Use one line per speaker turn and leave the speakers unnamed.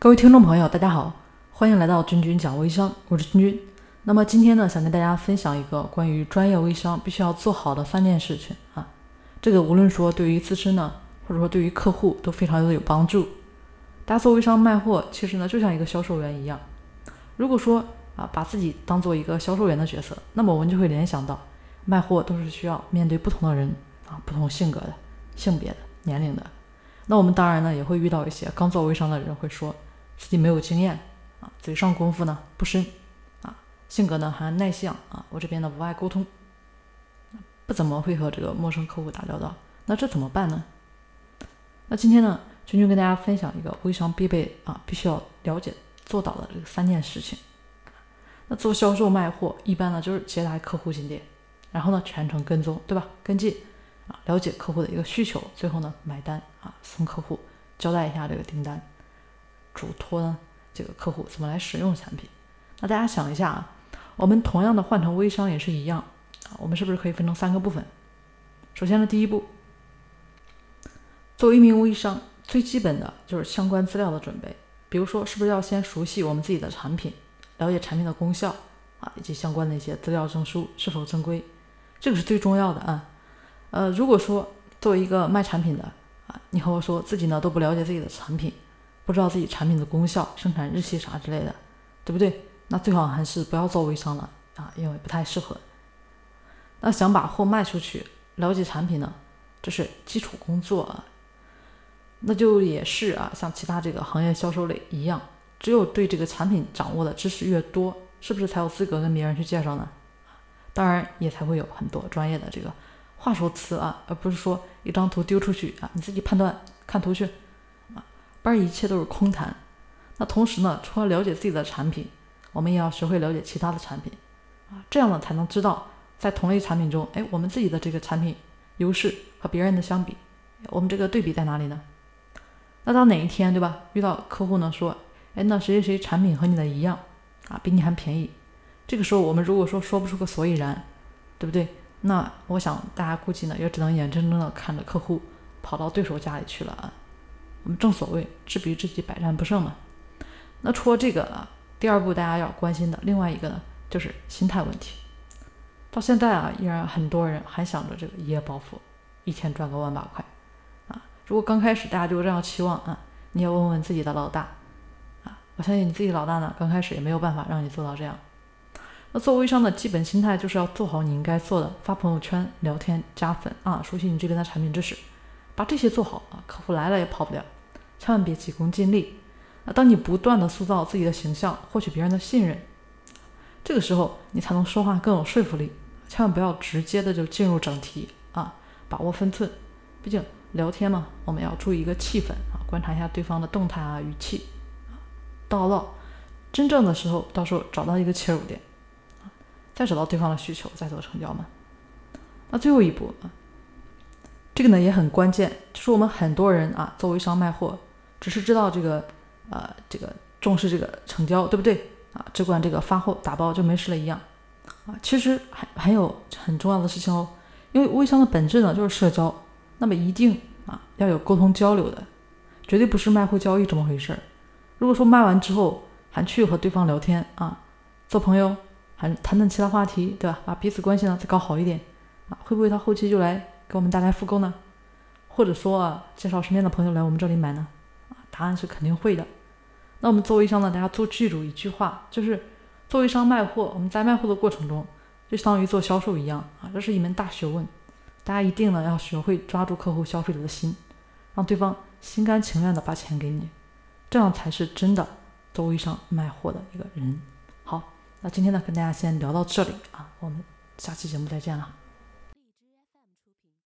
各位听众朋友，大家好，欢迎来到君君讲微商，我是君君。那么今天呢，想跟大家分享一个关于专业微商必须要做好的三件事情啊。这个无论说对于自身呢，或者说对于客户都非常的有帮助。大家做微商卖货，其实呢就像一个销售员一样。如果说啊把自己当做一个销售员的角色，那么我们就会联想到，卖货都是需要面对不同的人啊，不同性格的、性别的、年龄的。那我们当然呢也会遇到一些刚做微商的人会说。自己没有经验啊，嘴上功夫呢不深啊，性格呢还内向啊，我这边呢不爱沟通，不怎么会和这个陌生客户打交道，那这怎么办呢？那今天呢，君君跟大家分享一个微商必备啊，必须要了解做到的这个三件事情。那做销售卖货，一般呢就是接待客户进店，然后呢全程跟踪，对吧？跟进啊，了解客户的一个需求，最后呢买单啊，送客户交代一下这个订单。嘱托呢，这个客户怎么来使用产品？那大家想一下啊，我们同样的换成微商也是一样啊，我们是不是可以分成三个部分？首先呢，第一步，作为一名微商，最基本的就是相关资料的准备，比如说是不是要先熟悉我们自己的产品，了解产品的功效啊，以及相关的一些资料证书是否正规，这个是最重要的啊。呃，如果说作为一个卖产品的啊，你和我说自己呢都不了解自己的产品。不知道自己产品的功效、生产日期啥之类的，对不对？那最好还是不要做微商了啊，因为不太适合。那想把货卖出去，了解产品呢，这是基础工作啊。那就也是啊，像其他这个行业销售类一样，只有对这个产品掌握的知识越多，是不是才有资格跟别人去介绍呢？当然也才会有很多专业的这个话说词啊，而不是说一张图丢出去啊，你自己判断，看图去。而一切都是空谈。那同时呢，除了了解自己的产品，我们也要学会了解其他的产品啊，这样呢才能知道在同类产品中，哎，我们自己的这个产品优势和别人的相比，我们这个对比在哪里呢？那到哪一天，对吧？遇到客户呢说，哎，那谁谁谁产品和你的一样啊，比你还便宜。这个时候我们如果说说不出个所以然，对不对？那我想大家估计呢，也只能眼睁睁的看着客户跑到对手家里去了啊。正所谓知彼知己，百战不胜嘛。那除了这个啊，第二步大家要关心的另外一个呢，就是心态问题。到现在啊，依然很多人还想着这个一夜暴富，一天赚个万把块啊。如果刚开始大家就这样期望啊，你也问问自己的老大啊，我相信你自己老大呢，刚开始也没有办法让你做到这样。那做微商的基本心态就是要做好你应该做的，发朋友圈、聊天、加粉啊，熟悉你这边的产品知识。把这些做好啊，客户来了也跑不了，千万别急功近利。那当你不断的塑造自己的形象，获取别人的信任，这个时候你才能说话更有说服力。千万不要直接的就进入整题啊，把握分寸。毕竟聊天嘛，我们要注意一个气氛啊，观察一下对方的动态啊、语气啊，到了真正的时候，到时候找到一个切入点，再找到对方的需求，再做成交嘛。那最后一步啊。这个呢也很关键，就是我们很多人啊，做微商卖货，只是知道这个，呃，这个重视这个成交，对不对啊？只管这个发货打包就没事了一样，啊，其实还还有很重要的事情哦。因为微商的本质呢就是社交，那么一定啊要有沟通交流的，绝对不是卖货交易这么回事儿。如果说卖完之后还去和对方聊天啊，做朋友，还谈谈其他话题，对吧？把彼此关系呢再搞好一点啊，会不会他后期就来？给我们带来复购呢，或者说啊，介绍身边的朋友来我们这里买呢？答案是肯定会的。那我们做微商呢，大家都记住一句话，就是做微商卖货，我们在卖货的过程中，就相当于做销售一样啊，这是一门大学问。大家一定呢要学会抓住客户消费者的心，让对方心甘情愿的把钱给你，这样才是真的做微商卖货的一个人。好，那今天呢跟大家先聊到这里啊，我们下期节目再见了。